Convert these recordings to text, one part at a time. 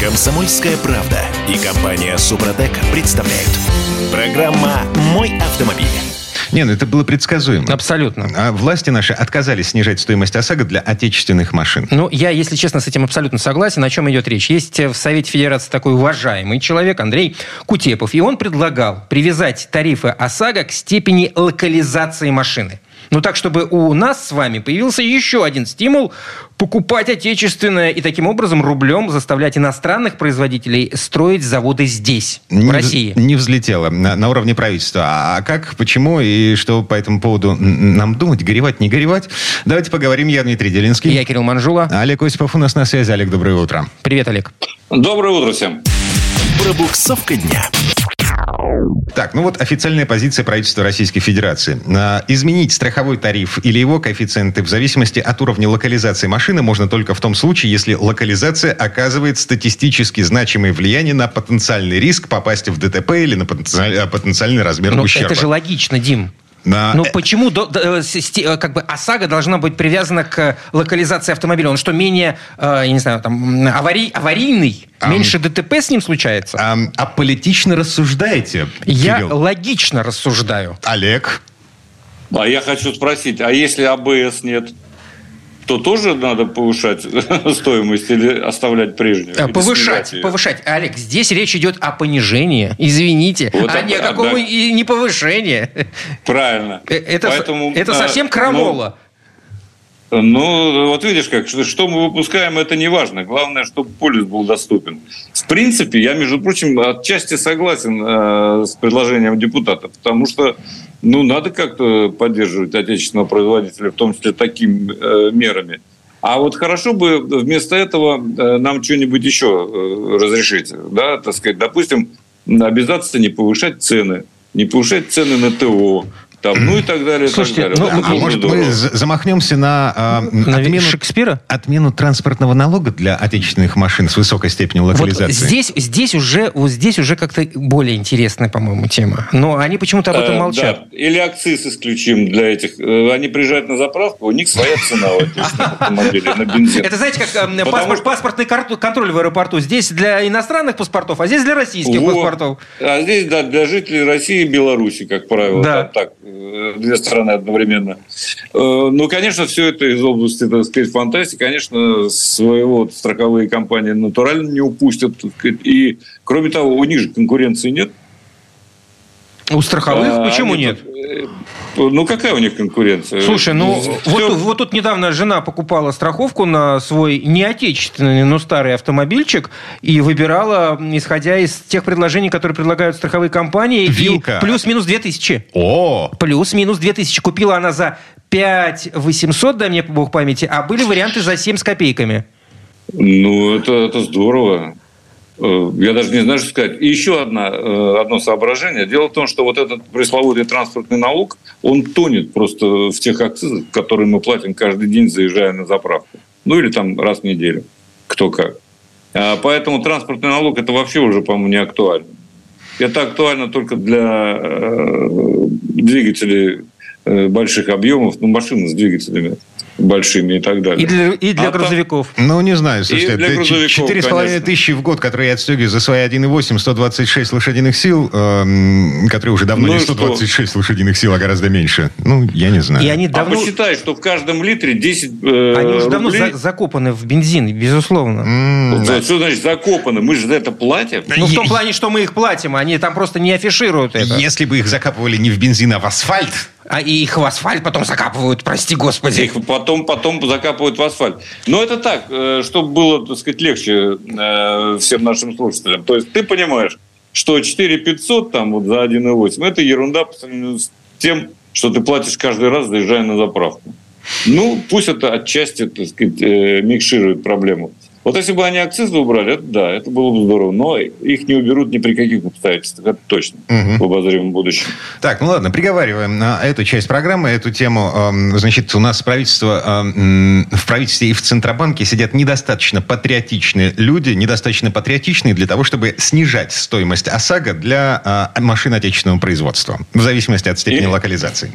Комсомольская правда и компания Супротек представляют. Программа «Мой автомобиль». Не, ну это было предсказуемо. Абсолютно. А власти наши отказались снижать стоимость ОСАГО для отечественных машин. Ну, я, если честно, с этим абсолютно согласен. О чем идет речь? Есть в Совете Федерации такой уважаемый человек, Андрей Кутепов, и он предлагал привязать тарифы ОСАГО к степени локализации машины. Ну так, чтобы у нас с вами появился еще один стимул покупать отечественное и таким образом рублем заставлять иностранных производителей строить заводы здесь, не в России. Не взлетело на, на уровне правительства. А как, почему и что по этому поводу нам думать, горевать, не горевать? Давайте поговорим. Я Дмитрий Делинский. Я Кирилл Манжула. Олег Осипов у нас на связи. Олег, доброе утро. Привет, Олег. Доброе утро всем. Пробуксовка дня. Так, ну вот официальная позиция правительства Российской Федерации. А, изменить страховой тариф или его коэффициенты в зависимости от уровня локализации машины можно только в том случае, если локализация оказывает статистически значимое влияние на потенциальный риск попасть в ДТП или на потенциальный, потенциальный размер Но ущерба. это же логично, Дим. На... Ну почему до- до- э, э, как бы ОСАГО должна быть привязана к локализации автомобиля? Он что, менее, э, я не знаю, там, аварий, аварийный? Ам. Меньше ДТП с ним случается? А, а политично рассуждаете, Я Кирилл? логично рассуждаю. Олег? А я хочу спросить, а если АБС нет, то тоже надо повышать стоимость или оставлять прежнюю? Или Повышать, повышать. Олег, здесь речь идет о понижении, извините, Вот а ни о а, каком да. и не повышении. Правильно. Э, Это, Поэтому, это э, совсем крамола. Ну, ну, вот видишь как, что, что мы выпускаем, это не важно. Главное, чтобы полис был доступен. В принципе, я, между прочим, отчасти согласен э, с предложением депутата, потому что ну, надо как-то поддерживать отечественного производителя, в том числе такими э, мерами. А вот хорошо бы вместо этого э, нам что-нибудь еще э, разрешить. Да, так сказать, допустим, обязательно не повышать цены, не повышать цены на ТО, там, ну и так далее. Слушайте, так далее. ну, Вот А может, здорово. мы замахнемся на а, На отмену, Шекспира? отмену транспортного налога для отечественных машин с высокой степенью Вот локализации? здесь, здесь уже, вот здесь уже как-то более интересная, по-моему, тема. Но они почему-то об этом Э, молчат. да. Или акциз исключим для этих. Э, Они приезжают на заправку, у них своя цена у отечественных автомобилей на бензин. Это знаете, как э, что- паспортный контроль в аэропорту. Здесь для иностранных паспортов, а здесь для российских паспортов. А здесь, да, для жителей России и Беларуси, как правило. Да. Так, э, две страны одновременно. Э, Ну, конечно, все это из области, так сказать, фантастики. Конечно, своего вот страховые компании натурально не упустят. И, кроме того, у них же конкуренции нет. У страховых А, почему они нет? тут, э, Ну, какая у них конкуренция? Слушай, ну Всё- вот, вот тут недавно жена покупала страховку на свой не отечественный, но старый автомобильчик и выбирала, исходя из тех предложений, которые предлагают страховые компании. и Вилка. Плюс-минус 2000. О, Плюс-минус 2000. Купила она за 5 800, дай мне бог памяти, а были варианты за 7 с копейками. Ну, это, это здорово. Э, Я даже не знаю, что сказать. И еще одна, э, одно соображение. Дело в том, что вот этот пресловутый транспортный налог, он тонет просто в тех акцизах, которые мы платим каждый день, заезжая на заправку. Ну, или там раз в неделю. Кто как. А Поэтому транспортный налог – это вообще уже, по-моему, не актуально. Это актуально только для э, двигателей больших объемов, ну, машины с двигателями большими и так далее. И для, и для А там- грузовиков. ну не знаю, слушайте, для это грузовиков, четыре с половиной конечно. тысячи в год, которые я отстегиваю за свои 1,8, 126 лошадиных сил, эм, которые уже давно Ну не и что? 126 лошадиных сил, а гораздо меньше. Ну, я не знаю. И они А давно... посчитай, что в каждом литре 10 э, Они уже давно рублей. за- закопаны в бензин, безусловно. М, Что, что значит закопано? Мы же за это платим. Ну, в том плане, что мы их платим, они там просто не афишируют это. Если бы их закапывали не в бензин, а в асфальт, А и их в асфальт потом закапывают, прости господи. Их потом, потом закапывают в асфальт. Но это так, э, чтобы было, так сказать, легче э, всем нашим слушателям. То есть ты понимаешь, что 4 500 там вот за 1,8 это ерунда по сравнению с тем, что ты платишь каждый раз, заезжая на заправку. Ну, пусть это отчасти, так сказать, э, микширует проблему. Вот если бы они акцизы убрали, это да, это было бы здорово. Но их не уберут ни при каких обстоятельствах, это точно, Мгм. в обозримом будущем. Так, ну ладно, приговариваем на эту часть программы, эту тему. Эм, Значит, у нас правительство, эм, в правительстве и в Центробанке сидят недостаточно патриотичные люди, недостаточно патриотичные для того, чтобы снижать стоимость ОСАГО для э, машин отечественного производства, в зависимости от степени И- локализации.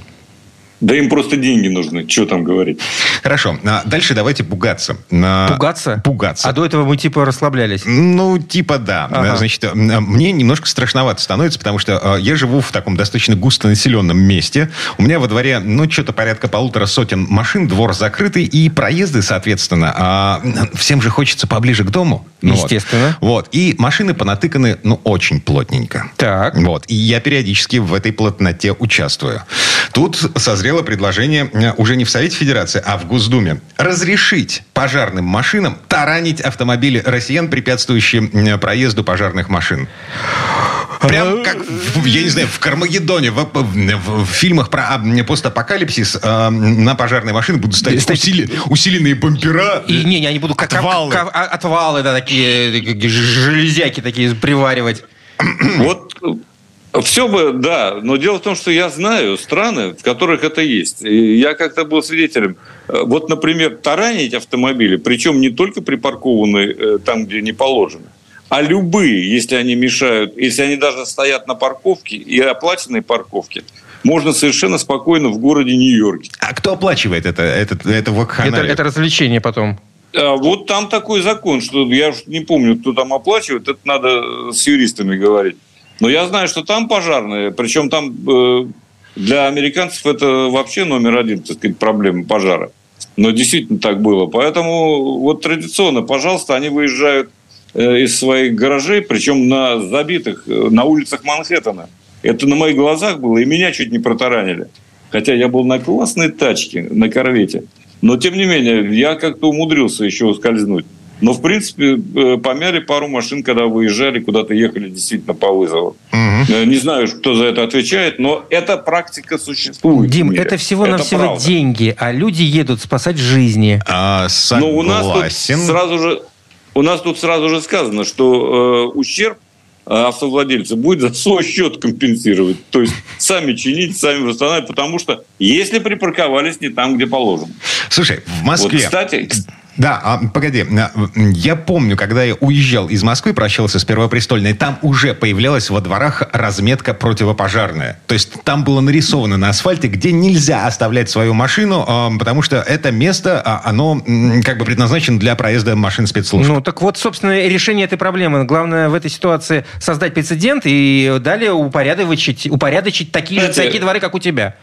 Да им просто деньги нужны, что там говорить. Хорошо, а дальше давайте пугаться. Пугаться? Пугаться. А до этого мы типа расслаблялись? Ну, типа да. Ага. Значит, мне немножко страшновато становится, потому что я живу в таком достаточно густонаселенном месте. У меня во дворе, ну, что-то порядка полутора сотен машин, двор закрытый, и проезды, соответственно. А всем же хочется поближе к дому. Ну, Естественно. Вот. вот. И машины понатыканы, ну, очень плотненько. Так. Вот. И я периодически в этой плотноте участвую. Тут созрело предложение э, уже не в Совете Федерации, а в Госдуме разрешить пожарным машинам таранить автомобили россиян, препятствующие э, проезду пожарных машин. Прям как, я не знаю, в Кармагеддоне, в, в, в фильмах про постапокалипсис э, на пожарной машине будут стоять усили, усиленные бампера. И не, не, они будут как отвалы, как, как, отвалы да, такие, железяки такие приваривать. Вот все бы, да, но дело в том, что я знаю страны, в которых это есть. И я как-то был свидетелем. Вот, например, таранить автомобили, причем не только припаркованные э, там, где не положено, а любые, если они мешают, если они даже стоят на парковке и оплаченной парковке, можно совершенно спокойно в городе Нью-Йорке. А кто оплачивает это, это, это Это, это развлечение потом. А вот там такой закон, что я уж не помню, кто там оплачивает, это надо с юристами говорить. Но я знаю, что там пожарные, причем там э, для американцев это вообще номер один, так сказать, проблема пожара. Но действительно так было. Поэтому вот традиционно, пожалуйста, они выезжают э, из своих гаражей, причем на забитых, э, на улицах Манхэттена. Это на моих глазах было, и меня чуть не протаранили. Хотя я был на классной тачке, на корвете. Но, тем не менее, я как-то умудрился еще ускользнуть. Но, в принципе, э, помяли пару машин, когда выезжали, куда-то ехали действительно по вызову. Угу. Не знаю, кто за это отвечает, но эта практика существует. Дим, это всего-навсего деньги, а люди едут спасать жизни. А, согласен. Но у нас тут сразу же, у нас тут сразу же сказано, что э, ущерб автовладельцы будет за свой счет компенсировать. То есть сами чинить, сами восстанавливать, потому что если припарковались не там, где положено. Слушай, в Москве... Вот, кстати, да, а, погоди. Я помню, когда я уезжал из Москвы, прощался с Первопрестольной, там уже появлялась во дворах разметка противопожарная. То есть там было нарисовано на асфальте, где нельзя оставлять свою машину, а, потому что это место, а, оно как бы предназначено для проезда машин спецслужб. Ну, так вот, собственно, решение этой проблемы. Главное в этой ситуации создать прецедент и далее упорядочить, упорядочить такие же такие дворы, как у тебя.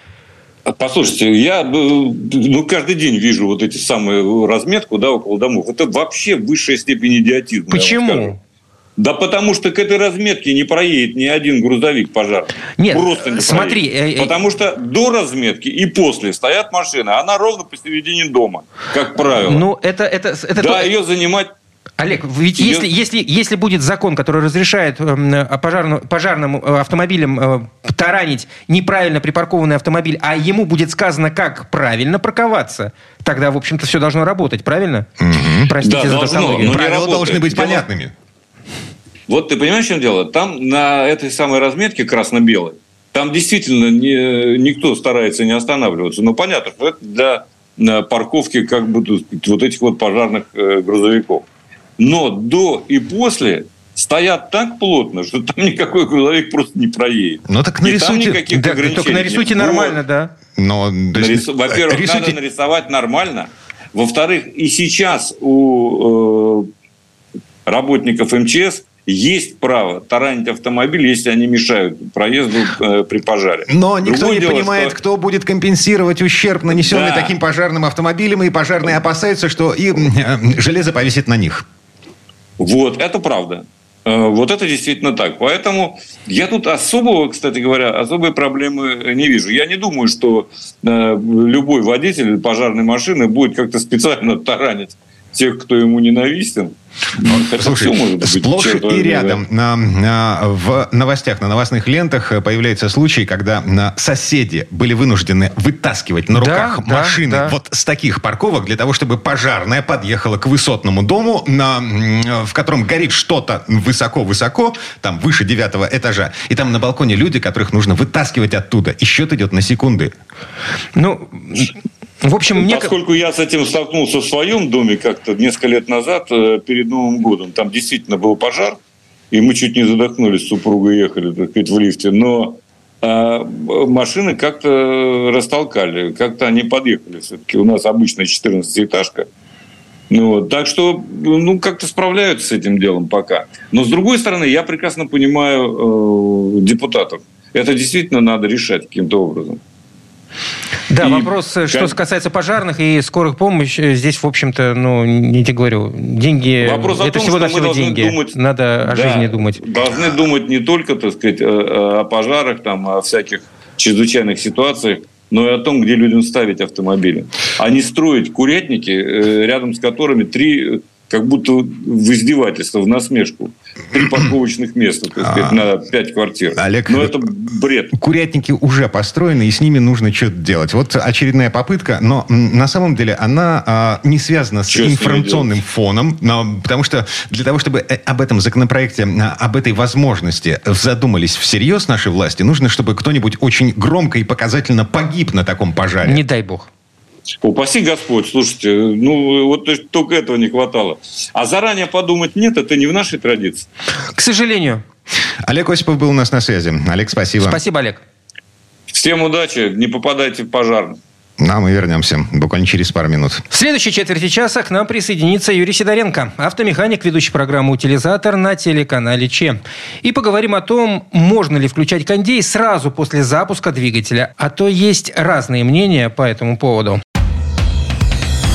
Послушайте, я ну, каждый день вижу вот эти самые разметку да, около домов. Это вообще высшая степень идиотизма. Почему? Да потому что к этой разметке не проедет ни один грузовик пожарный. Нет, Просто не смотри. Проедет. Э, э, потому что до разметки и после стоят машины. Она ровно посередине дома, как правило. Ну, это... это, это да, то... ее занимать Олег, ведь если, если, если будет закон, который разрешает э, пожарным, пожарным автомобилям э, таранить неправильно припаркованный автомобиль, а ему будет сказано, как правильно парковаться, тогда, в общем-то, все должно работать, правильно? Угу. Простите да, за тавтологию. Правила должны быть Дело... понятными. Вот ты понимаешь, в чем дело? Там на этой самой разметке красно-белой, там действительно не, никто старается не останавливаться. Но понятно, что это для э, парковки как бы вот этих вот пожарных э, грузовиков но до и после стоят так плотно, что там никакой грузовик просто не проедет. Ну так нарисуйте. никаких да, только нарисуйте нет. нормально, да. Но, Нарис... Во-первых, рисуйте... надо нарисовать нормально. Во-вторых, и сейчас у э, работников МЧС есть право таранить автомобиль, если они мешают проезду э, при пожаре. Но никто Другое не дело, понимает, что... кто будет компенсировать ущерб, нанесенный да. таким пожарным автомобилем, и пожарные опасаются, что и э, железо повесит на них. Вот, это правда. Э, вот это действительно так. Поэтому я тут особого, кстати говоря, особой проблемы не вижу. Я не думаю, что э, любой водитель пожарной машины будет как-то специально таранить тех, кто ему ненавистен. Ну, слушай, быть, сплошь и рядом на, на, в новостях, на новостных лентах появляются случаи, когда на соседи были вынуждены вытаскивать на руках да, машины да, да. вот с таких парковок для того, чтобы пожарная подъехала к высотному дому, на, в котором горит что-то высоко-высоко, там выше девятого этажа, и там на балконе люди, которых нужно вытаскивать оттуда, и счет идет на секунды. Ну, в общем, мне... Поскольку я с этим столкнулся в своем доме как-то несколько лет назад, э, перед Новым годом, там действительно был пожар, и мы чуть не задохнулись, супруга ехали, так сказать, в лифте, но а машины как-то растолкали, как-то они подъехали. Все-таки у нас обычная 14-этажка. Ну, вот. Так что, ну, как-то справляются с этим делом пока. Но, с другой стороны, я прекрасно понимаю э, депутатов. Это действительно надо решать каким-то образом. Да, и вопрос, э, что касается пожарных и скорых помощи, э, здесь, в общем-то, ну, не тебе говорю, деньги, вопрос это всего навсего деньги. Думать, Надо о да, жизни думать. Должны думать не только, так сказать, о пожарах, там, о всяких чрезвычайных ситуациях, но и о том, где людям ставить автомобили. А не строить курятники, э, рядом с которыми три как будто в издевательство, в насмешку. Три парковочных места, так сказать, а, на пять квартир. Олег, Но это бред. Курятники уже построены, и с ними нужно что-то делать. Вот очередная попытка, но на самом деле она а, не связана с что информационным с фоном, но, потому что для того, чтобы э, об этом законопроекте, а, об этой возможности задумались всерьез наши власти, нужно, чтобы кто-нибудь очень громко и показательно погиб на таком пожаре. Не дай бог. Упаси Господь, слушайте, ну вот только этого не хватало. А заранее подумать нет, это не в нашей традиции. К сожалению. Олег Осипов был у нас на связи. Олег, спасибо. Спасибо, Олег. Всем удачи, не попадайте в пожар. Ну, а мы вернемся буквально через пару минут. В следующей четверти часа к нам присоединится Юрий Сидоренко, автомеханик, ведущий программу «Утилизатор» на телеканале ЧЕ. И поговорим о том, можно ли включать кондей сразу после запуска двигателя. А то есть разные мнения по этому поводу.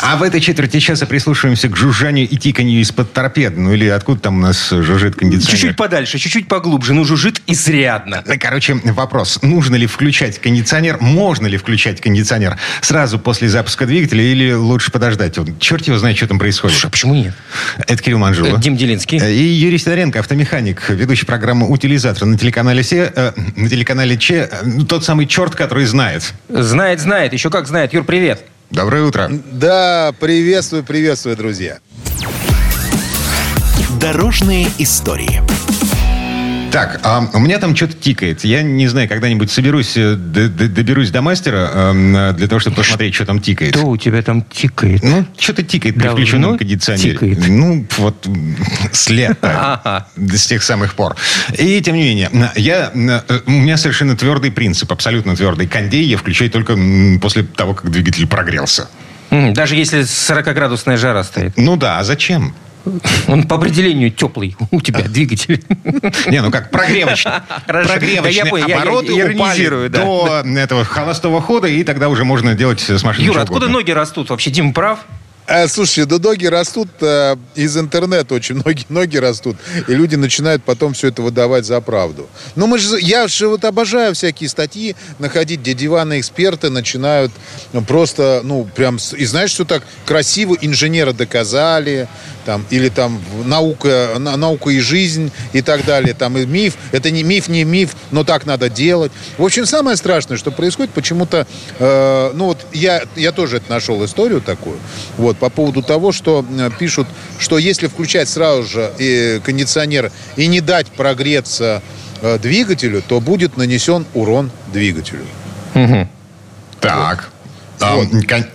А в этой четверти часа прислушиваемся к жужжанию и тиканью из-под торпед. Ну или откуда там у нас жужжит кондиционер? Чуть-чуть подальше, чуть-чуть поглубже, но жужжит изрядно. Короче, вопрос. Нужно ли включать кондиционер, можно ли включать кондиционер сразу после запуска двигателя или лучше подождать? Черт его знает, что там происходит. Слушай, а почему нет? Это Кирилл Манжула. Дим Делинский. И Юрий Сидоренко, автомеханик, ведущий программы «Утилизатор» на телеканале, Се, э, на телеканале Че. Э, тот самый черт, который знает. Знает, знает. Еще как знает. Юр, привет. Доброе утро. Да, приветствую, приветствую, друзья. Дорожные истории. Так, а у меня там что-то тикает. Я не знаю, когда-нибудь соберусь, э, доберусь до мастера э, для того, чтобы посмотреть, что там тикает. Что у тебя там тикает? Ну, что-то тикает при включенном кондиционере. Тикает. Ну, вот с лета, с тех самых пор. И, тем не менее, я, э, у меня совершенно твердый принцип, абсолютно твердый. Кондей я включаю только после того, как двигатель прогрелся. Даже если 40-градусная жара стоит? Ну да, а зачем? Он по определению теплый у тебя двигатель. Не, ну как, прогревочный. Прогревочные обороты упали до этого холостого хода, и тогда уже можно делать с машиной Юра, откуда ноги растут? Вообще, Дим прав? А, слушай, да ноги растут а, из интернета, очень многие ноги растут, и люди начинают потом все это выдавать за правду. Ну, мы же, я же вот обожаю всякие статьи находить, где диванные эксперты начинают просто, ну, прям, и знаешь, что так красиво инженера доказали, там, или там наука, наука и жизнь и так далее, там и миф, это не миф, не миф, но так надо делать. В общем, самое страшное, что происходит, почему-то, э, ну вот я, я тоже это нашел историю такую, вот, по поводу того, что э, пишут, что если включать сразу же кондиционер и не дать прогреться э, двигателю, то будет нанесен урон двигателю. Угу. Так. Вот.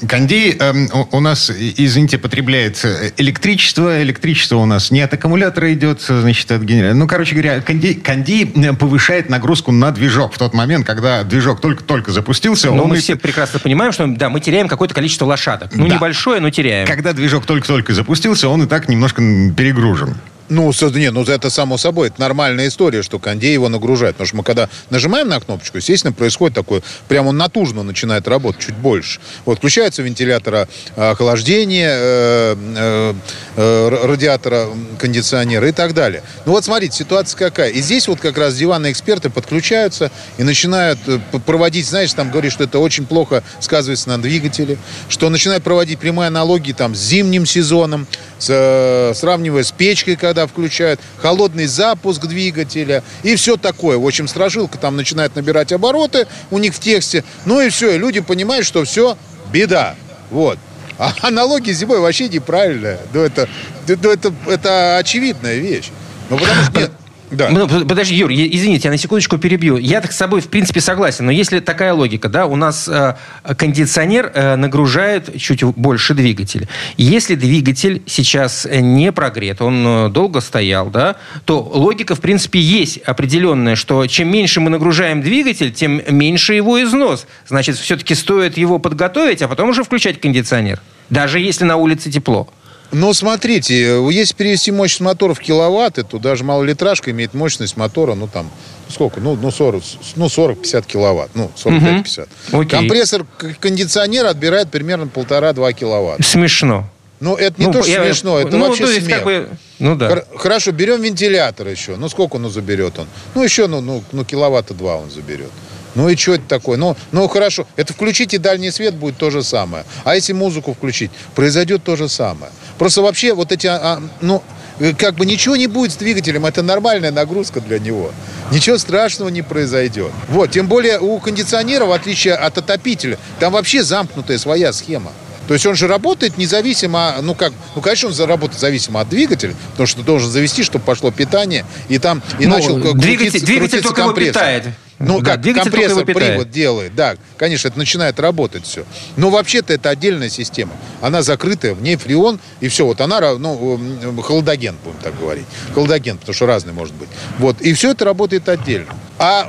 Кондей э, у нас, извините, потребляет э, электричество. Электричество у нас не от аккумулятора идет, значит, от генератора. Ну, короче говоря, кондей, кондей э, повышает нагрузку на движок в тот момент, когда движок только-только запустился. Но мы и... все прекрасно понимаем, что да, мы теряем какое-то количество лошадок. Ну, да. небольшое, но теряем. Когда движок только-только запустился, он и так немножко перегружен. Ну, не, ну это само собой, это нормальная история, что кондей его нагружает. Потому что мы когда нажимаем на кнопочку, естественно, происходит такое, прямо он натужно начинает работать, чуть больше. Вот, включается вентилятор а, охлаждения, э, э, э, радиатора кондиционера и так далее. Ну вот смотрите, ситуация какая. И здесь вот как раз диванные эксперты подключаются и начинают проводить, знаешь, там говорит, что это очень плохо сказывается на двигателе, что начинают проводить прямые аналогии там с зимним сезоном, с, сравнивая с печкой, когда когда включают, холодный запуск двигателя и все такое. В общем, стражилка там начинает набирать обороты у них в тексте. Ну и все, и люди понимают, что все, беда. Вот. А аналогия зимой вообще неправильная. Ну, это, ну, это, это очевидная вещь. Ну, потому что нет, Да. Ну, подожди, Юр, извините, я на секундочку перебью. Я так с собой, в принципе, согласен, но если такая логика, да, у нас э, кондиционер э, нагружает чуть больше двигатель. Если двигатель сейчас не прогрет, он э, долго стоял, да, то логика, в принципе, есть определенная, что чем меньше мы нагружаем двигатель, тем меньше его износ. Значит, все-таки стоит его подготовить, а потом уже включать кондиционер, даже если на улице тепло. Но смотрите, если перевести мощность мотора в киловатты, то даже малолитражка имеет мощность мотора, ну там, сколько? Ну, ну 40, ну 40-50 киловатт, ну 45-50. Угу. Компрессор кондиционера отбирает примерно полтора-два киловатта. Смешно. Ну, это не ну, то, что я, смешно, это ну, вообще смех. Как бы, ну, да. Хорошо, берем вентилятор еще. Ну, сколько он заберет он? Ну, еще, ну, ну, ну киловатта два он заберет. Ну и что это такое? Ну, ну хорошо, это включите дальний свет, будет то же самое. А если музыку включить, произойдет то же самое. Просто вообще вот эти, а, ну, э, как бы ничего не будет с двигателем, это нормальная нагрузка для него. Ничего страшного не произойдет. Вот, тем более у кондиционера, в отличие от отопителя, там вообще замкнутая своя схема. То есть он же работает независимо, ну как, ну конечно он заработает зависимо от двигателя, потому что должен завести, чтобы пошло питание, и там и ну, начал двигатель, крутиться, двигатель крутиться только компрессор. его питает. Ну, да, как компрессор привод делает, да, конечно, это начинает работать все. Но вообще-то это отдельная система. Она закрытая, в ней фреон, и все. Вот она, ну, холодоген, будем так говорить. Холодоген, потому что разный может быть. Вот, и все это работает отдельно. А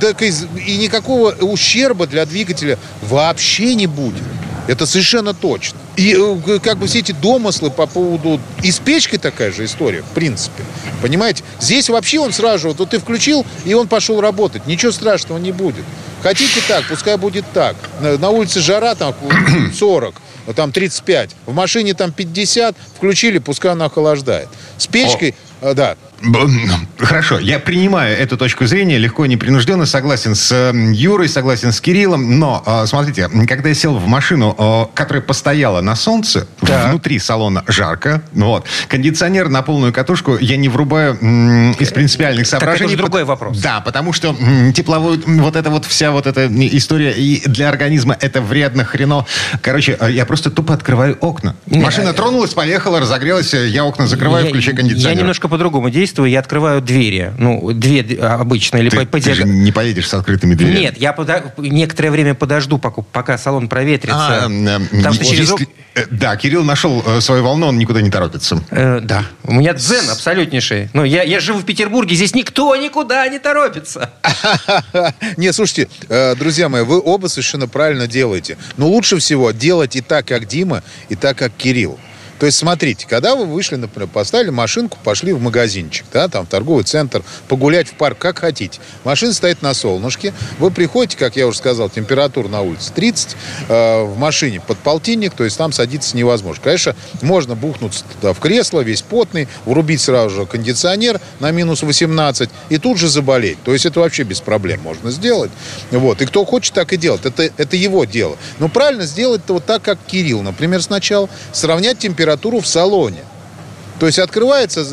так и, и никакого ущерба для двигателя вообще не будет. Это совершенно точно. И э, как бы все эти домыслы по поводу... И с печкой такая же история, в принципе. Понимаете? Здесь вообще он сразу же... Вот ты включил, и он пошел работать. Ничего страшного не будет. Хотите так, пускай будет так. На улице жара там 40, там 35. В машине там 50. Включили, пускай она охлаждает. С печкой... О. Э, да, Хорошо, я принимаю эту точку зрения, легко и непринужденно, согласен с Юрой, согласен с Кириллом, но, а, смотрите, когда я сел в машину, которая постояла на солнце, да. внутри салона жарко, ну вот, кондиционер на полную катушку я не врубаю из принципиальных соображений. Так это другой вопрос. Да, потому что тепловой, вот эта вот вся вот эта история, и для организма это вредно, хрено. Короче, а, я просто тупо открываю окна. Машина тронулась, поехала, разогрелась, я окна закрываю, включаю кондиционер. Я немножко по-другому действую действую, я открываю двери. Ну, две обычные. Или ты, по, ты же не поедешь с открытыми дверями. Нет, я подо... некоторое время подожду, пока, салон проветрится. А, Потому что через... Э, да, Кирилл нашел э, свою волну, он никуда не торопится. Э, да. У меня дзен абсолютнейший. Ну, я, я живу в Петербурге, здесь никто никуда не торопится. Не, слушайте, друзья мои, вы оба совершенно правильно делаете. Но лучше всего делать и так, как Дима, и так, как Кирилл. То есть, смотрите, когда вы вышли, например, поставили машинку, пошли в магазинчик, да, там, в торговый центр, погулять в парк, как хотите. Машина стоит на солнышке, вы приходите, как я уже сказал, температура на улице 30, э, в машине под полтинник, то есть там садиться невозможно. Конечно, можно бухнуться туда в кресло, весь потный, врубить сразу же кондиционер на минус 18 и тут же заболеть. То есть это вообще без проблем можно сделать. Вот. И кто хочет, так и делать. Это, это его дело. Но правильно сделать это вот так, как Кирилл, например, сначала. Сравнять температуру температуру в салоне. То есть открывается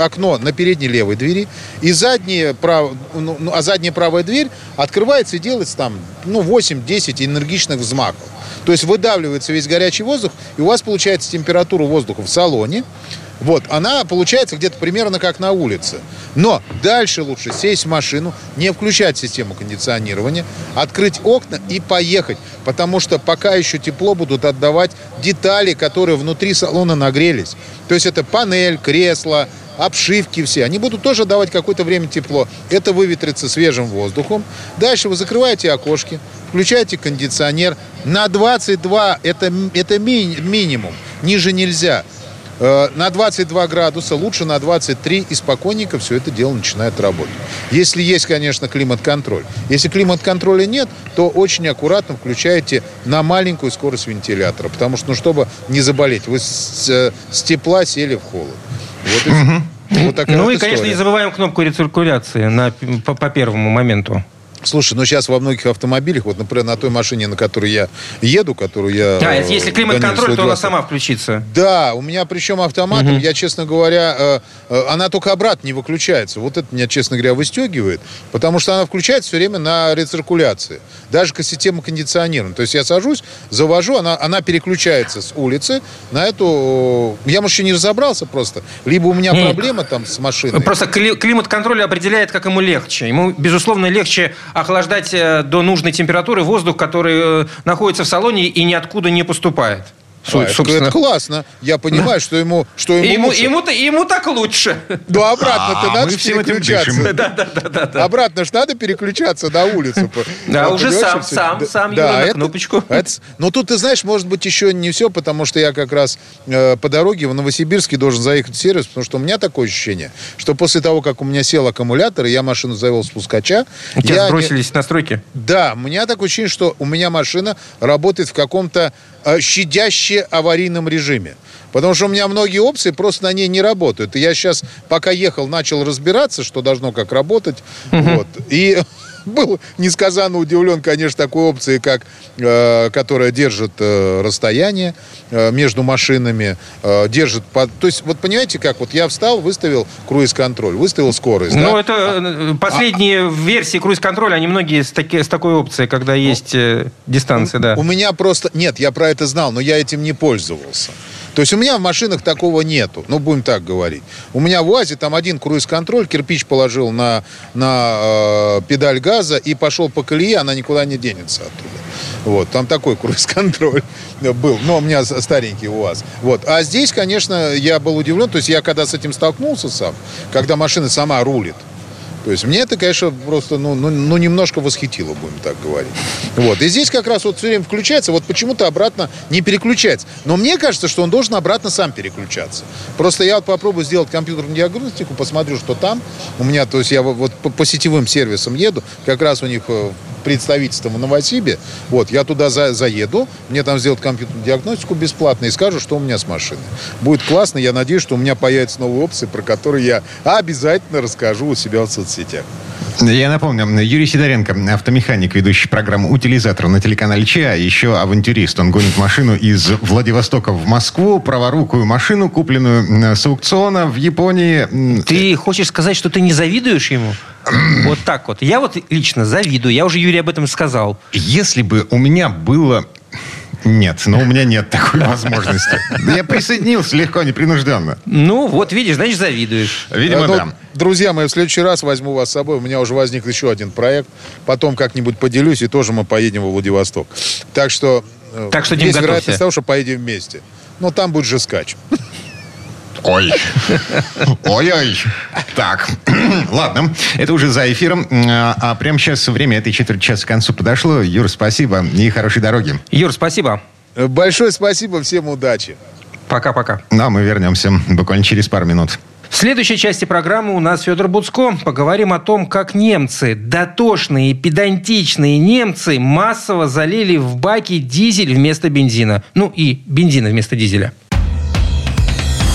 окно на передней левой двери, и задняя, прав... Ну, ну, а задняя правая дверь открывается и делается там ну, 8-10 энергичных взмахов. То есть выдавливается весь горячий воздух, и у вас получается температура воздуха в салоне, вот, она получается где-то примерно как на улице. Но дальше лучше сесть в машину, не включать систему кондиционирования, открыть окна и поехать. Потому что пока еще тепло будут отдавать детали, которые внутри салона нагрелись. То есть это панель, кресло, обшивки все. Они будут тоже давать какое-то время тепло. Это выветрится свежим воздухом. Дальше вы закрываете окошки, включаете кондиционер. На 22 это, это ми, минимум. Ниже нельзя. Э, на 22 градуса, лучше на 23, и спокойненько все это дело начинает работать. Если есть, конечно, климат-контроль. Если климат-контроля нет, то очень аккуратно включаете на маленькую скорость вентилятора, потому что, ну, чтобы не заболеть, вы с, э, с тепла сели в холод. Вот и Вот такая ну вот и, история. конечно, не забываем кнопку рециркуляции на, по, по первому моменту. Слушай, ну сейчас во многих автомобилях, вот, например, на той машине, на которой я еду, которую я... А, э, если климат-контроль, то она сама включится. Да, у меня причем автоматом, Мгм. я, честно говоря, э, э, она только обратно не выключается. Вот это меня, честно говоря, выстегивает, потому что она включается все время на рециркуляции. Даже к система кондиционирования. То есть я сажусь, завожу, она, она переключается с улицы на эту... э, Я, может, еще не разобрался просто. Либо у меня Не. проблема там с машиной. Просто кли- климат-контроль определяет, как ему легче. Ему, безусловно, легче охлаждать э, до нужной температуры воздух, который э, находится в салоне и ниоткуда не поступает. Су- это, собственно. это классно. Я понимаю, что ему, что ему, Ему, лучше. ему, ему так лучше. Ну, обратно-то А, надо переключаться. Да, да, да, да, да. Обратно ж надо переключаться на улицу. Да, Вот, уже сам, сам, да, сам, да, Юра, это- кнопочку. это Но тут, ты знаешь, может быть, еще не все, потому что я как раз э, по дороге в Новосибирске должен заехать в сервис, потому что у меня такое ощущение, что после того, как у меня сел аккумулятор, и я машину завел с пускача, У тебя не- сбросились настройки? да, у меня такое ощущение, что у меня машина работает в каком-то щадяще аварийном режиме. Потому что у меня многие опции просто на ней не работают. И я сейчас, пока ехал, начал разбираться, что должно как работать. Вот. И был несказанно удивлен, конечно, такой опцией, как, э, которая держит э, расстояние э, между машинами, э, держит... под- То есть, вот понимаете как? Вот я встал, выставил круиз-контроль, выставил скорость. Ну, да? это э, последние версии круиз-контроля, они многие с, таки- с такой опцией, когда есть э, дистанция, да. У меня просто... Нет, я про это знал, но я этим не пользовался. То есть у меня в машинах такого нету, ну, будем так говорить. У меня в УАЗе там один круиз-контроль, кирпич положил на, на э, педаль газа и пошел по колее, она никуда не денется оттуда. Вот, там такой круиз-контроль был. Но у меня старенький УАЗ. Вот. А здесь, конечно, я был удивлен. То есть я когда с этим столкнулся сам, когда машина сама рулит, то есть мне это, конечно, просто, ну, ну, ну, немножко восхитило, будем так говорить. Вот. И здесь как раз вот все время включается, вот почему-то обратно не переключается. Но мне кажется, что он должен обратно сам переключаться. Просто я вот попробую сделать компьютерную диагностику, посмотрю, что там. У меня, то есть я вот- по, по сетевым сервисам еду, как раз у них э, представительство в Новосибе. Вот, я туда за- заеду, мне там сделают компьютерную диагностику бесплатно и скажу, что у меня с машиной. Будет классно, я надеюсь, что у меня появятся новые опции, про которые я обязательно расскажу у себя в соцсетях. Я напомню, Юрий Сидоренко, автомеханик, ведущий программу «Утилизатор» на телеканале ЧА, еще авантюрист. Он гонит машину из Владивостока в Москву, праворукую машину, купленную с аукциона в Японии. Ты хочешь сказать, что ты не завидуешь ему? Вот так вот. Я вот лично завидую. Я уже Юрий об этом сказал. Если бы у меня было... Нет, но у меня нет такой возможности. Я присоединился легко, непринужденно. Ну, вот видишь, значит, завидуешь. Видимо, ну, да. Друзья мои, в следующий раз возьму вас с собой. У меня уже возник еще один проект. Потом как-нибудь поделюсь, и тоже мы поедем во Владивосток. Так что, э, Так что, Дим, есть готовься. вероятность того, что поедем вместе. Но там будет же скач. Ой. Ой-ой. Так, ладно. Это уже за эфиром. А а прямо сейчас время этой четверти часа к концу подошло. Юр, спасибо и хорошей дороги. Юр, спасибо. Э, Большое спасибо, всем удачи. Пока-пока. Ну, а мы вернемся буквально через пару минут. В следующей части программы у нас Федор Буцко. Поговорим о том, как немцы, дотошные, педантичные немцы, массово залили в баки дизель вместо бензина. Ну и бензина вместо дизеля.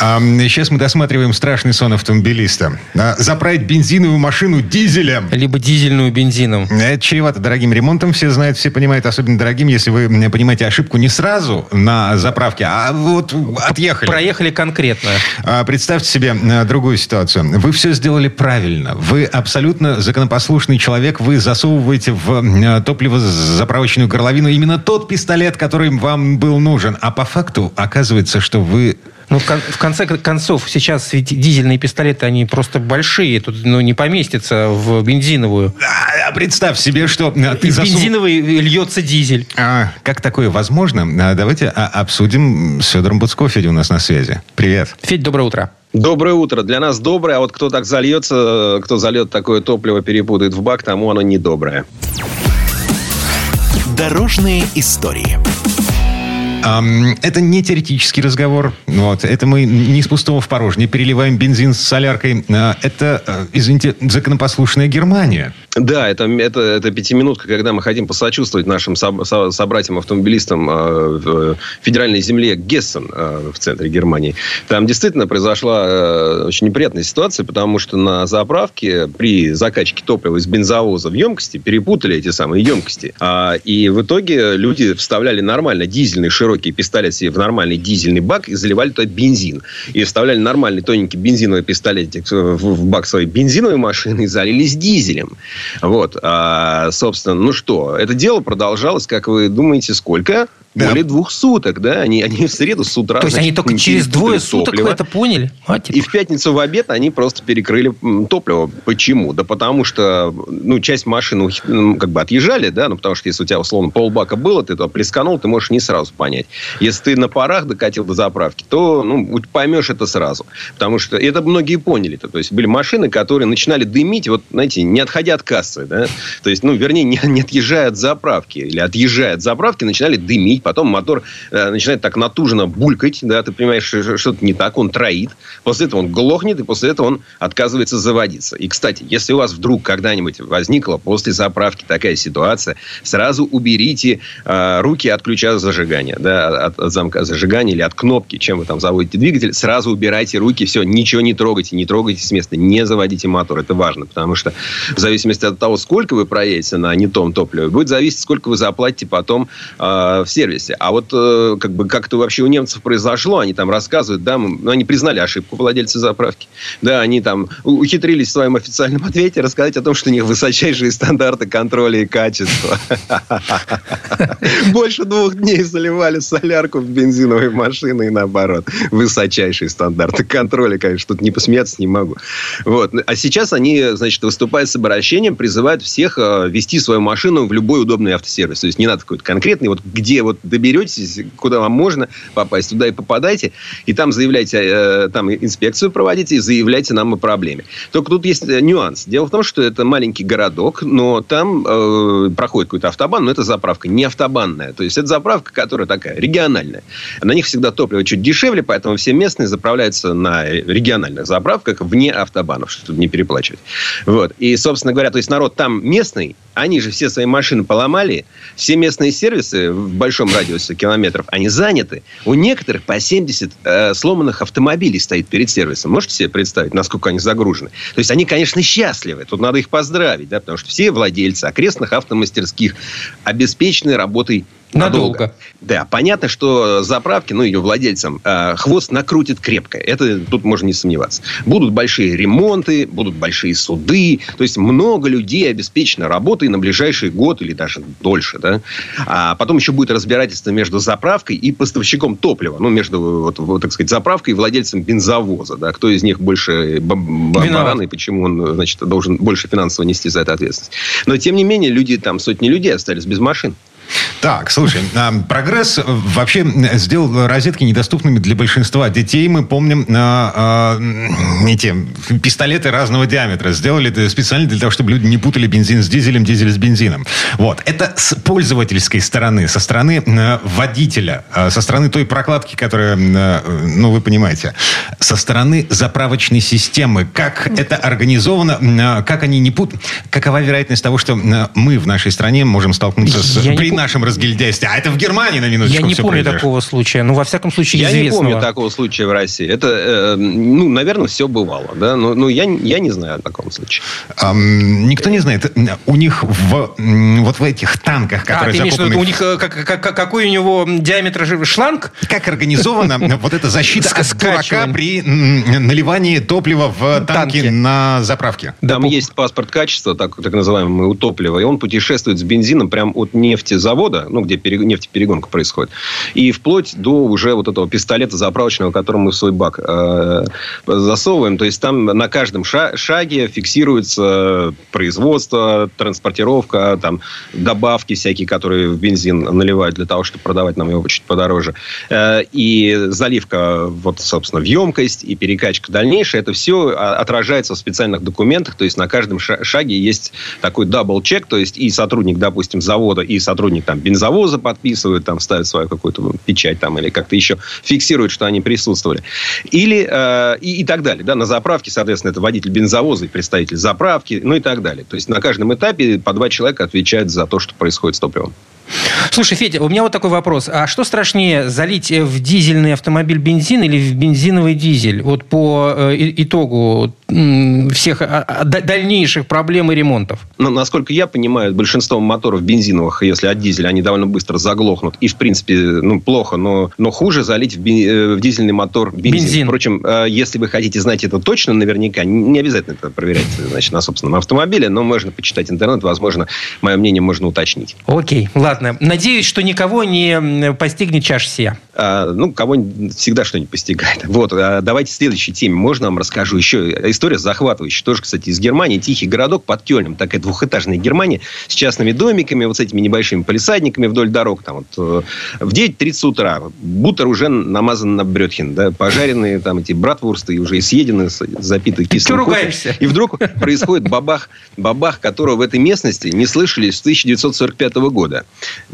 А, сейчас мы досматриваем страшный сон автомобилиста. А, заправить бензиновую машину дизелем. Либо дизельную бензином. Это чревато дорогим ремонтом, все знают, все понимают, особенно дорогим, если вы м, понимаете ошибку не сразу на заправке, а вот отъехали. Проехали конкретно. А, Представьте себе э, другую ситуацию. Вы все сделали правильно. Вы абсолютно законопослушный человек. Вы засовываете в э, топливозаправочную горловину именно тот пистолет, который вам был нужен. А по факту оказывается, что вы... Ну, в, кон- в конце концов, сейчас ведь дизельные пистолеты, они просто большие. Тут ну, не поместится в бензиновую. А, Представь себе, что э, ты Из засунул... бензиновой льется дизель. А, как такое возможно? А, Давайте а, обсудим с Федором Буцко. Федя у нас на связи. Привет. Федь, доброе утро. Доброе утро. Для нас доброе, а вот кто так зальется, кто зальет такое топливо, перепутает в бак, тому оно недоброе. Дорожные истории. Это не теоретический разговор. Вот. Это мы не с пустого в порожнее переливаем бензин с соляркой. А, Это, э, извините, законопослушная Германия. Да, это, это, это пятиминутка, когда мы хотим посочувствовать нашим со, со, собратьям-автомобилистам э, в федеральной земле Гессен э, в центре Германии. Там действительно произошла э, очень неприятная ситуация, потому что на заправке при закачке топлива из бензовоза в емкости перепутали эти самые емкости. А, и в итоге люди вставляли нормально дизельный широкий пистолет себе в нормальный дизельный бак и заливали туда бензин. И вставляли нормальный тоненький бензиновый пистолетик в бак своей бензиновой машины и залились дизелем. Вот. А, собственно, ну что, это дело продолжалось, как вы думаете, сколько? Да. Более двух суток, да? Они, они в среду с утра... То есть, они только через двое суток топливо, это поняли? Типа. И в пятницу в обед они просто перекрыли топливо. Почему? Да потому что, ну, часть машин ну, как бы отъезжали, да, ну, потому что если у тебя, условно, полбака было, ты туда плесканул, ты можешь не сразу понять. Если ты на парах докатил до заправки, то, ну, поймешь это сразу. Потому что это многие поняли. -то. То есть, были машины, которые начинали дымить, вот, знаете, не отходя от кассы, да? То есть, ну, вернее, не, не отъезжая от заправки или отъезжая от заправки, начинали дымить, потом мотор э, начинает так натужно булькать, да, ты понимаешь, что что-то не так, он троит, после этого он глохнет, и после этого он отказывается заводиться. И, кстати, если у вас вдруг когда-нибудь возникла после заправки такая ситуация, сразу уберите э, руки от ключа зажигания, да, от, от замка зажигания или от кнопки, чем вы там заводите двигатель, сразу убирайте руки, все, ничего не трогайте, не трогайте с места, не заводите мотор, это важно, потому что в зависимости от того, сколько вы проедете на не том топливе, будет зависеть, сколько вы заплатите потом э, в сервис сервисе. А вот э, как бы как это вообще у немцев произошло, они там рассказывают, да, ну, они признали ошибку владельца заправки. Да, они там ухитрились в своем официальном ответе рассказать о том, что у них высочайшие стандарты контроля и качества. Больше двух дней заливали солярку в бензиновые машины и наоборот. Высочайшие стандарты контроля, конечно, тут не посмеяться не могу. Вот. А сейчас они, значит, выступают с обращением, призывают всех э, вести свою машину в любой удобный автосервис. То есть не надо какой-то конкретный, вот где вот доберетесь, куда вам можно попасть, туда и попадайте, и там заявляйте, э, там инспекцию проводите и заявляйте нам о проблеме. Только тут есть э, нюанс. Дело в том, что это маленький городок, но там э, проходит какой-то автобан, но это заправка не автобанная. То есть это заправка, которая такая региональная. На них всегда топливо чуть дешевле, поэтому все местные заправляются на региональных заправках вне автобанов, чтобы не переплачивать. Вот. И, собственно говоря, то есть народ там местный, они же все свои машины поломали, все местные сервисы в большом радиусе километров, они заняты. У некоторых по 70 э, сломанных автомобилей стоит перед сервисом. Можете себе представить, насколько они загружены? То есть они, конечно, счастливы. Тут надо их поздравить, да, потому что все владельцы окрестных автомастерских обеспечены работой Надолго. Да, понятно, что заправки, ну, ее владельцам, э, хвост накрутит крепко. Это тут можно не сомневаться. Будут большие ремонты, будут большие суды. То есть, много людей обеспечено работой на ближайший год или даже дольше. Да? А потом еще будет разбирательство между заправкой и поставщиком топлива. Ну, между, вот, вот, так сказать, заправкой и владельцем бензовоза. Да? Кто из них больше баран и почему он, значит, должен больше финансово нести за это ответственность. Но, тем не менее, люди там, сотни людей остались без машин. Так, слушай, а, прогресс вообще сделал розетки недоступными для большинства детей. Мы помним а, эти пистолеты разного диаметра. Сделали это специально для того, чтобы люди не путали бензин с дизелем, дизель с бензином. Вот. Это с пользовательской стороны, со стороны водителя, со стороны той прокладки, которая, ну, вы понимаете, со стороны заправочной системы. Как это организовано, как они не путают, какова вероятность того, что мы в нашей стране можем столкнуться с... Я при нашем разгильдяйстве. А это в Германии, на минуточку, Я не помню произошло. такого случая. Ну, во всяком случае, я известного. Я не помню такого случая в России. Это, э, ну, наверное, все бывало. Да? Но, но я, я не знаю о таком случае. Um, никто не знает. У них в, вот в этих танках, которые а, ты. Имеешь, у них э, как, как, какой у него диаметр шланг? Как организована вот эта защита от дурака при наливании топлива в танки на заправке? Там есть паспорт качества, так, так называемый, у топлива, и он путешествует с бензином прям от нефтезавода, ну, где нефтеперегонка происходит, и вплоть до уже вот этого пистолета заправочного, который мы в свой бак э, засовываем. То есть там на каждом шаге фиксируется производство, транспортировка, там добавки всякие, которые в бензин наливают для того, чтобы продавать нам его чуть подороже. Э, и заливка, вот, собственно, в емкость и перекачка дальнейшая, это все отражается в специальных документах. То есть на каждом шаге есть такой double-check, то есть и сотрудник, допустим, завода, и сотрудник сотрудник там бензовоза подписывают, там ставят свою какую-то печать там или как-то еще фиксируют, что они присутствовали. Или э, и, и так далее. Да, на заправке, соответственно, это водитель бензовоза и представитель заправки, ну и так далее. То есть на каждом этапе по два человека отвечают за то, что происходит с топливом. Слушай, Федя, у меня вот такой вопрос. А что страшнее, залить в дизельный автомобиль бензин или в бензиновый дизель? Вот по э, итогу всех а, а, дальнейших проблем и ремонтов. Ну, насколько я понимаю, большинство моторов бензиновых, если от дизеля, они довольно быстро заглохнут. И, в принципе, ну, плохо, но, но хуже залить в, бен, э, в дизельный мотор бензин. бензин. Впрочем, э, если вы хотите знать это точно, наверняка, не обязательно это проверять значит, на собственном автомобиле, но можно почитать интернет, возможно, мое мнение можно уточнить. Окей, ладно. Надеюсь, что никого не постигнет чаш сия. А, ну, кого всегда что-нибудь постигает. Вот, а давайте следующей теме. Можно вам расскажу еще история захватывающая. Тоже, кстати, из Германии. Тихий городок под Кёльном. Такая двухэтажная Германия с частными домиками, вот с этими небольшими полисадниками вдоль дорог. Там вот, э, в 9.30 утра бутер уже намазан на брётхен. Да, пожаренные там эти братвурсты уже съедены, запиты кислым кофе. И вдруг происходит бабах, бабах, которого в этой местности не слышали с 1945 года.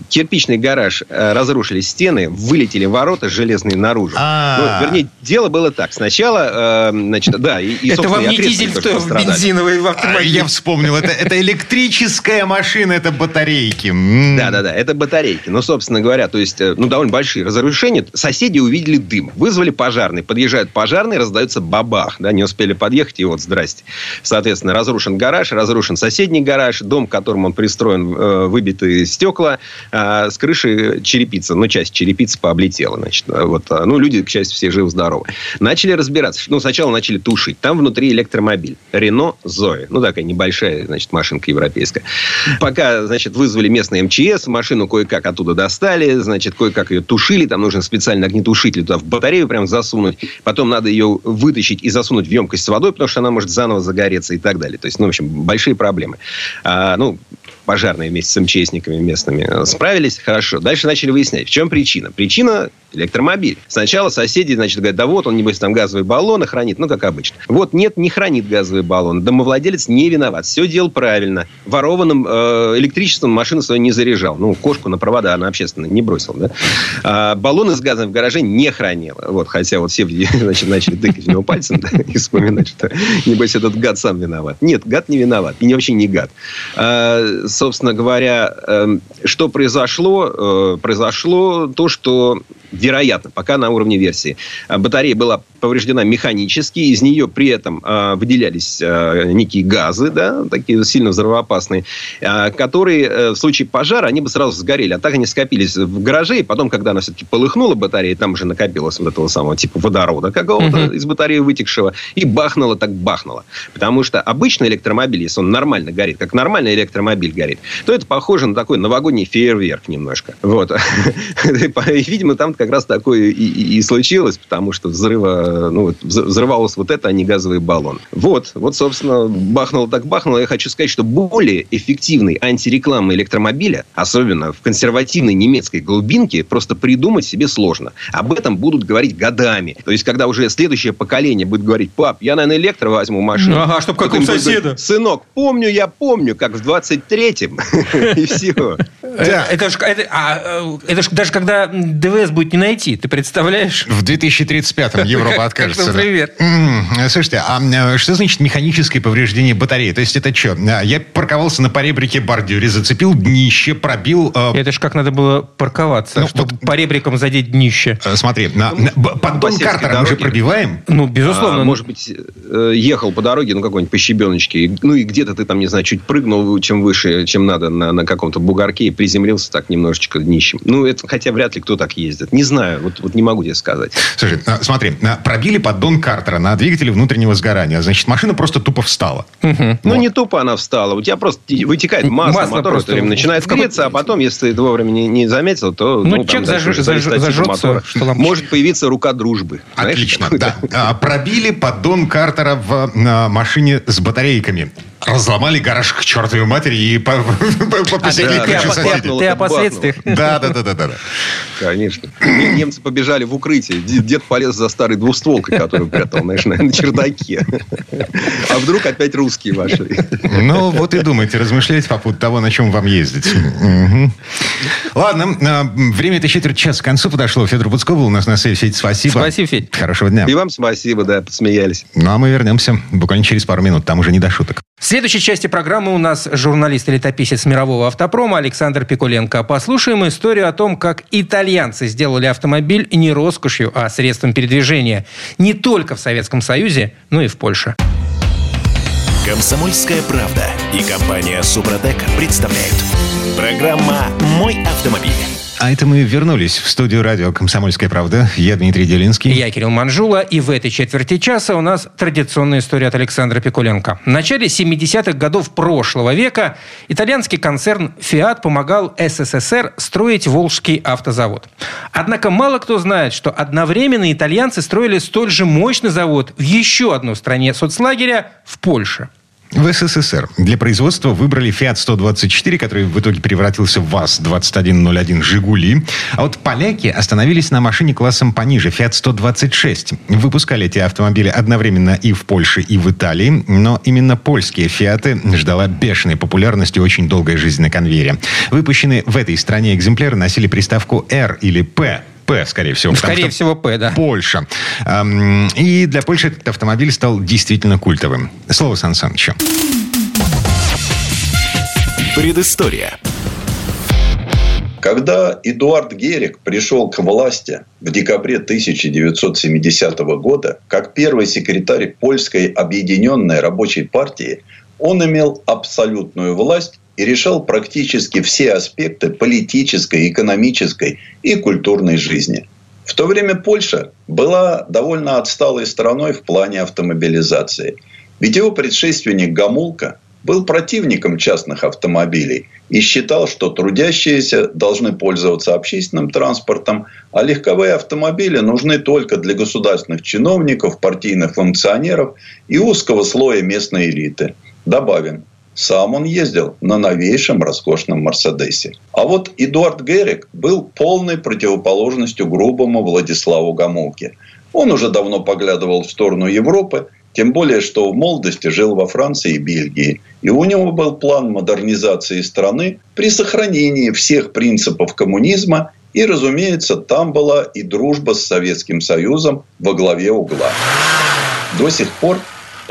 Кирпичный гараж э, разрушили стены, вылетели ворота железные наружу. Ну, вернее, дело было так. Сначала, э, значит, да, и, и Это вам не дизель в, бензиновый автомобиль. Я вспомнил, это, это электрическая машина, это батарейки. Да-да-да, это батарейки. Ну, собственно говоря, то есть, э, ну, довольно большие разрушения. Соседи увидели дым, вызвали пожарный. Подъезжают пожарные, раздается бабах. Да, не успели подъехать, и вот, здрасте. Соответственно, разрушен гараж, разрушен соседний гараж, дом, к которому он пристроен, э, выбиты стекла, э, с крыши черепица, ну, часть черепицы пооблетела, значит. Вот, ну, люди, к счастью, все живы-здоровы. Начали разбираться. Ну, сначала начали тушить. Там внутри электромобиль. Рено Зои. Ну, такая небольшая, значит, машинка европейская. Пока, значит, вызвали местный МЧС, машину кое-как оттуда достали, значит, кое-как ее тушили. Там нужен специальный огнетушитель туда в батарею прям засунуть. Потом надо ее вытащить и засунуть в емкость с водой, потому что она может заново загореться и так далее. То есть, ну, в общем, большие проблемы. А, ну, пожарные вместе с МЧСниками местными справились хорошо. Дальше начали выяснять, в чем причина. Причина электромобиль. Сначала соседи, значит, говорят, да вот он, небось, там газовые баллоны хранит, ну, как обычно. Вот, нет, не хранит газовые баллоны. Домовладелец не виноват. Все делал правильно. Ворованным э, электричеством машину свою не заряжал. Ну, кошку на провода она общественно не бросил, да. А, баллоны с газом в гараже не хранил. Вот, хотя вот все, значит, начали тыкать в него пальцем да, и вспоминать, что, небось, этот гад сам виноват. Нет, гад не виноват. И вообще не гад. А, собственно говоря, э, что произошло? Э, произошло то, что вероятно, пока на уровне версии. А батарея была повреждена механически, из нее при этом э, выделялись э, некие газы, да, такие сильно взрывоопасные, которые э, в случае пожара, они бы сразу сгорели. А так они скопились в гараже, и потом, когда она все-таки полыхнула батарея, там уже накопилось вот этого самого типа водорода какого-то uh-huh. из батареи вытекшего, и бахнуло так бахнуло. Потому что обычный электромобиль, если он нормально горит, как нормальный электромобиль горит, то это похоже на такой новогодний фейерверк немножко. Вот. Видимо, там как раз такое и, и, и случилось, потому что взрыва, ну, взрывалось вот это, а не газовый баллон. Вот, вот, собственно, бахнуло так бахнуло. Я хочу сказать, что более эффективной антирекламы электромобиля, особенно в консервативной немецкой глубинке, просто придумать себе сложно. Об этом будут говорить годами. То есть, когда уже следующее поколение будет говорить, пап, я, наверное, электро возьму машину. Ага, чтобы как у соседа. Сынок, помню, я помню, как в 23-м. И все. Это же а, э, даже когда ДВС будет не найти, ты представляешь? В 2035-м Европа откажется. Привет. Слушайте, а э, что значит механическое повреждение батареи? То есть это что? А, я парковался на поребрике бордюре, зацепил днище, пробил... Э, это ж как надо было парковаться, ну, чтобы вот... поребриком задеть днище. Смотри, на, на, поддон Картера мы же пробиваем? Ну, безусловно. А, может быть, ехал по дороге, ну, какой-нибудь по щебеночке, ну, и где-то ты там, не знаю, чуть прыгнул, чем выше, чем надо на, на каком-то бугорке и приземлился так немножечко днищем. Ну, это, хотя вряд ли кто так ездит. Не знаю, вот, вот не могу тебе сказать. Слушай, а, смотри, а, пробили поддон Картера на двигателе внутреннего сгорания. Значит, машина просто тупо встала. Угу. Вот. Ну, не тупо она встала. У тебя просто вытекает масло, масло мотор просто время начинает греться, а потом, если ты вовремя не, не заметил, то... Ну, ну человек заж... заж... зажжется, Может появиться рука дружбы. Отлично, да. А, пробили поддон Картера в машине с батарейками. Разломали гараж к чертовой матери и по, по, а ты, ты о последствиях? Да, да, да, да, да. Конечно. Немцы побежали в укрытие. Дед полез за старой двустволкой, которую прятал, знаешь, на чердаке. А вдруг опять русские вошли. Ну, вот и думайте, размышляйте по поводу того, на чем вам ездить. Ладно, а, время это четверть часа к концу подошло. Федор Буцков у нас на связи. Федь, спасибо. Спасибо, Федь. Хорошего дня. И вам спасибо, да, посмеялись. Ну, а мы вернемся буквально через пару минут. Там уже не до шуток. В следующей части программы у нас журналист и летописец мирового автопрома Александр Пикуленко. Послушаем историю о том, как итальянцы сделали автомобиль не роскошью, а средством передвижения. Не только в Советском Союзе, но и в Польше. Комсомольская правда и компания Супротек представляют. Программа «Мой автомобиль». А это мы вернулись в студию радио «Комсомольская правда». Я Дмитрий Делинский. Я Кирилл Манжула. И в этой четверти часа у нас традиционная история от Александра Пикуленко. В начале 70-х годов прошлого века итальянский концерн «Фиат» помогал СССР строить Волжский автозавод. Однако мало кто знает, что одновременно итальянцы строили столь же мощный завод в еще одной стране соцлагеря – в Польше – в СССР для производства выбрали Fiat 124, который в итоге превратился в ВАЗ-2101 «Жигули». А вот поляки остановились на машине классом пониже, Fiat 126. Выпускали эти автомобили одновременно и в Польше, и в Италии. Но именно польские «Фиаты» ждала бешеной популярности очень долгая жизнь на конвейере. Выпущенные в этой стране экземпляры носили приставку «Р» или «П», П, скорее всего. Скорее всего, П, да. Польша. И для Польши этот автомобиль стал действительно культовым. Слово Сан Санычу. Предыстория. Когда Эдуард Герик пришел к власти в декабре 1970 года, как первый секретарь Польской объединенной рабочей партии, он имел абсолютную власть и решал практически все аспекты политической, экономической и культурной жизни. В то время Польша была довольно отсталой страной в плане автомобилизации. Ведь его предшественник Гамулка был противником частных автомобилей и считал, что трудящиеся должны пользоваться общественным транспортом, а легковые автомобили нужны только для государственных чиновников, партийных функционеров и узкого слоя местной элиты. Добавим, сам он ездил на новейшем роскошном Мерседесе. А вот Эдуард Герик был полной противоположностью грубому Владиславу Гамулке. Он уже давно поглядывал в сторону Европы, тем более, что в молодости жил во Франции и Бельгии. И у него был план модернизации страны при сохранении всех принципов коммунизма. И, разумеется, там была и дружба с Советским Союзом во главе угла. До сих пор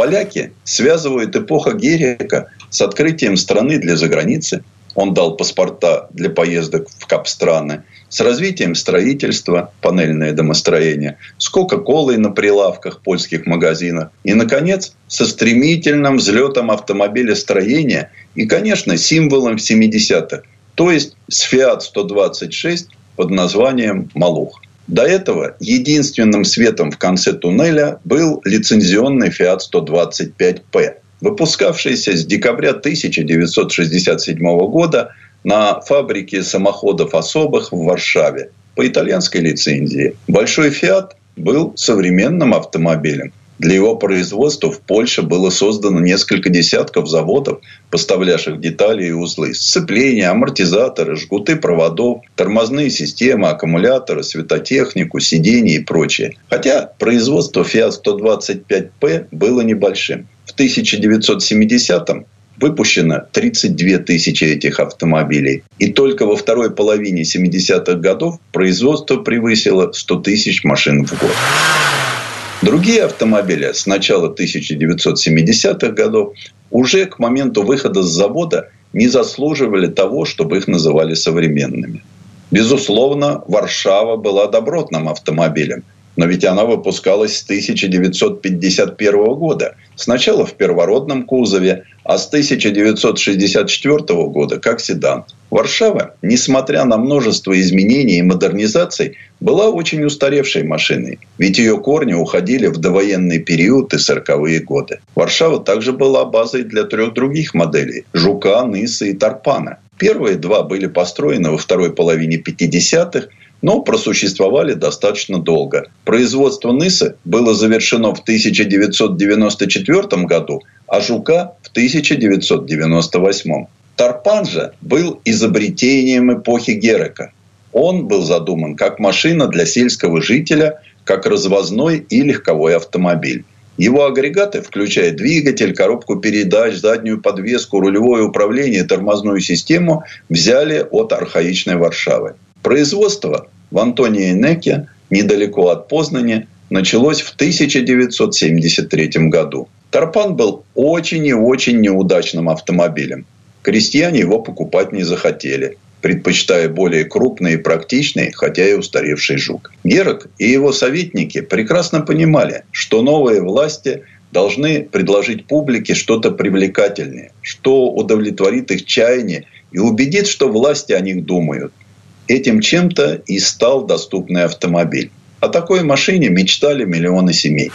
поляки связывают эпоха Герика с открытием страны для заграницы. Он дал паспорта для поездок в Капстраны. С развитием строительства, панельное домостроение, с Кока-Колой на прилавках польских магазинов. И, наконец, со стремительным взлетом автомобилестроения и, конечно, символом в 70-х. То есть с Fiat 126 под названием «Малух». До этого единственным светом в конце туннеля был лицензионный Fiat 125P выпускавшийся с декабря 1967 года на фабрике самоходов особых в Варшаве по итальянской лицензии. Большой «Фиат» был современным автомобилем. Для его производства в Польше было создано несколько десятков заводов, поставлявших детали и узлы. Сцепления, амортизаторы, жгуты проводов, тормозные системы, аккумуляторы, светотехнику, сиденья и прочее. Хотя производство Fiat 125P было небольшим. В 1970-м выпущено 32 тысячи этих автомобилей. И только во второй половине 70-х годов производство превысило 100 тысяч машин в год. Другие автомобили с начала 1970-х годов уже к моменту выхода с завода не заслуживали того, чтобы их называли современными. Безусловно, Варшава была добротным автомобилем – но ведь она выпускалась с 1951 года. Сначала в первородном кузове, а с 1964 года как седан. Варшава, несмотря на множество изменений и модернизаций, была очень устаревшей машиной. Ведь ее корни уходили в довоенный период и 40-е годы. Варшава также была базой для трех других моделей – Жука, Ныса и Тарпана. Первые два были построены во второй половине 50-х, но просуществовали достаточно долго. Производство Нысы было завершено в 1994 году, а Жука в 1998. Тарпан же был изобретением эпохи Герека. Он был задуман как машина для сельского жителя, как развозной и легковой автомобиль. Его агрегаты, включая двигатель, коробку передач, заднюю подвеску, рулевое управление, тормозную систему, взяли от архаичной Варшавы. Производство в Антонии Неке, недалеко от Познани, началось в 1973 году. Тарпан был очень и очень неудачным автомобилем. Крестьяне его покупать не захотели предпочитая более крупный и практичный, хотя и устаревший жук. Герок и его советники прекрасно понимали, что новые власти должны предложить публике что-то привлекательное, что удовлетворит их чаяние и убедит, что власти о них думают. Этим чем-то и стал доступный автомобиль. О такой машине мечтали миллионы семей.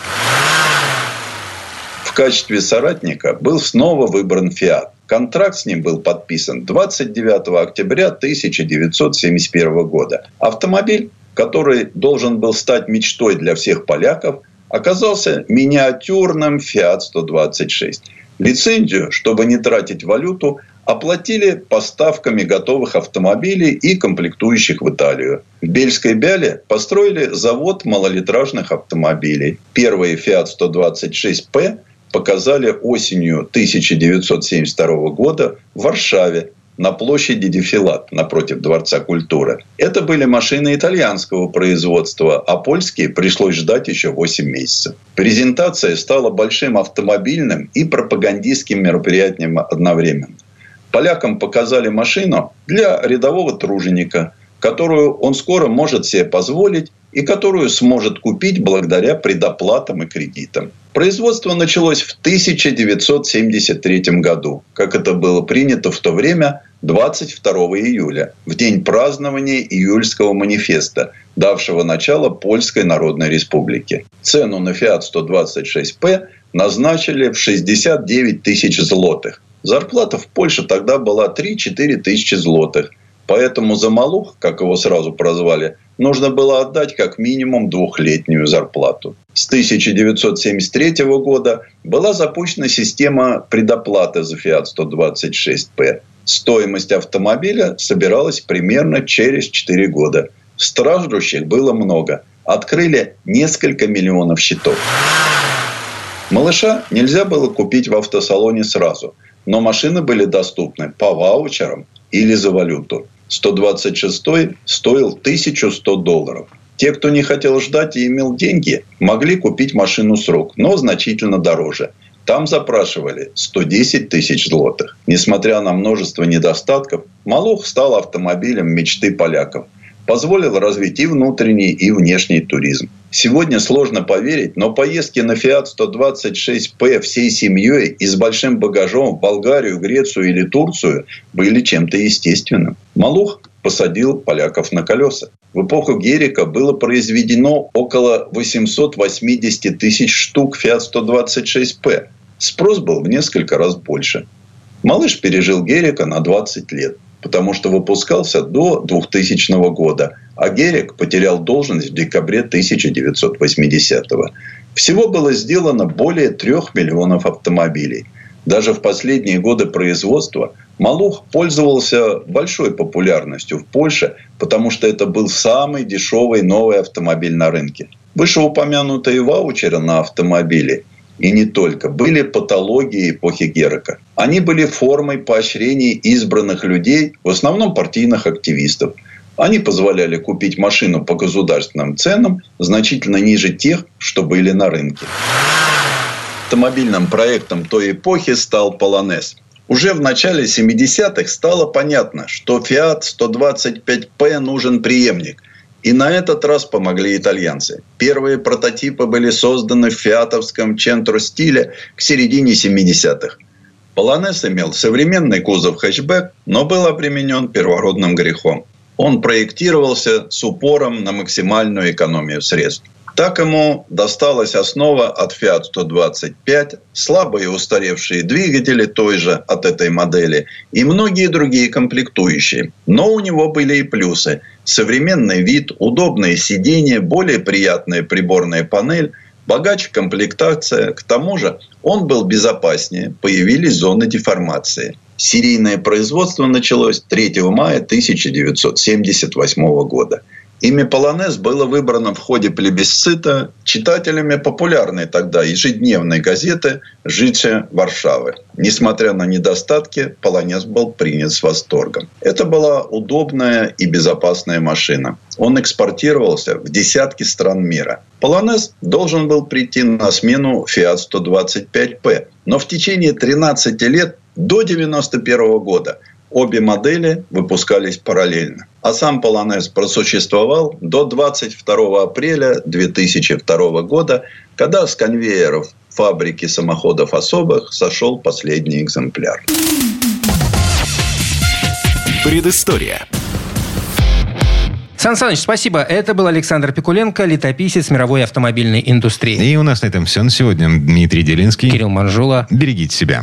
В качестве соратника был снова выбран «Фиат». Контракт с ним был подписан 29 октября 1971 года. Автомобиль, который должен был стать мечтой для всех поляков, оказался миниатюрным Fiat 126. Лицензию, чтобы не тратить валюту, оплатили поставками готовых автомобилей и комплектующих в Италию. В Бельской Бяле построили завод малолитражных автомобилей. Первый Fiat 126P показали осенью 1972 года в Варшаве на площади Дефилат напротив Дворца культуры. Это были машины итальянского производства, а польские пришлось ждать еще 8 месяцев. Презентация стала большим автомобильным и пропагандистским мероприятием одновременно. Полякам показали машину для рядового труженика, которую он скоро может себе позволить и которую сможет купить благодаря предоплатам и кредитам. Производство началось в 1973 году, как это было принято в то время 22 июля, в день празднования июльского манифеста, давшего начало Польской Народной Республике. Цену на Fiat 126P назначили в 69 тысяч злотых. Зарплата в Польше тогда была 3-4 тысячи злотых. Поэтому за Малух, как его сразу прозвали, нужно было отдать как минимум двухлетнюю зарплату. С 1973 года была запущена система предоплаты за Fiat 126P. Стоимость автомобиля собиралась примерно через 4 года. Страждущих было много. Открыли несколько миллионов счетов. Малыша нельзя было купить в автосалоне сразу, но машины были доступны по ваучерам или за валюту. 126 стоил 1100 долларов. Те, кто не хотел ждать и имел деньги, могли купить машину с рук, но значительно дороже. Там запрашивали 110 тысяч злотых. Несмотря на множество недостатков, Малух стал автомобилем мечты поляков позволил развить и внутренний, и внешний туризм. Сегодня сложно поверить, но поездки на Fiat 126P всей семьей и с большим багажом в Болгарию, Грецию или Турцию были чем-то естественным. Малух посадил поляков на колеса. В эпоху Герика было произведено около 880 тысяч штук Fiat 126P. Спрос был в несколько раз больше. Малыш пережил Герика на 20 лет потому что выпускался до 2000 года, а Герик потерял должность в декабре 1980 -го. Всего было сделано более трех миллионов автомобилей. Даже в последние годы производства Малух пользовался большой популярностью в Польше, потому что это был самый дешевый новый автомобиль на рынке. Вышеупомянутые ваучеры на автомобили – и не только, были патологии эпохи Герека. Они были формой поощрения избранных людей, в основном партийных активистов. Они позволяли купить машину по государственным ценам значительно ниже тех, что были на рынке. Автомобильным проектом той эпохи стал Полонез. Уже в начале 70-х стало понятно, что Fiat 125P нужен преемник – и на этот раз помогли итальянцы. Первые прототипы были созданы в фиатовском центре стиле к середине 70-х. Полонез имел современный кузов хэтчбэк, но был обременен первородным грехом. Он проектировался с упором на максимальную экономию средств. Так ему досталась основа от Fiat 125, слабые устаревшие двигатели той же от этой модели и многие другие комплектующие. Но у него были и плюсы. Современный вид, удобные сиденья, более приятная приборная панель, богаче комплектация. К тому же он был безопаснее, появились зоны деформации. Серийное производство началось 3 мая 1978 года – Имя Полонез было выбрано в ходе плебисцита читателями популярной тогда ежедневной газеты «Житие Варшавы». Несмотря на недостатки, Полонез был принят с восторгом. Это была удобная и безопасная машина. Он экспортировался в десятки стран мира. Полонез должен был прийти на смену Fiat 125P, но в течение 13 лет до 1991 года Обе модели выпускались параллельно. А сам Полонез просуществовал до 22 апреля 2002 года, когда с конвейеров фабрики самоходов особых сошел последний экземпляр. Предыстория. Сан Саныч, спасибо. Это был Александр Пикуленко, летописец мировой автомобильной индустрии. И у нас на этом все на сегодня. Дмитрий Делинский. Кирилл Манжула. Берегите себя.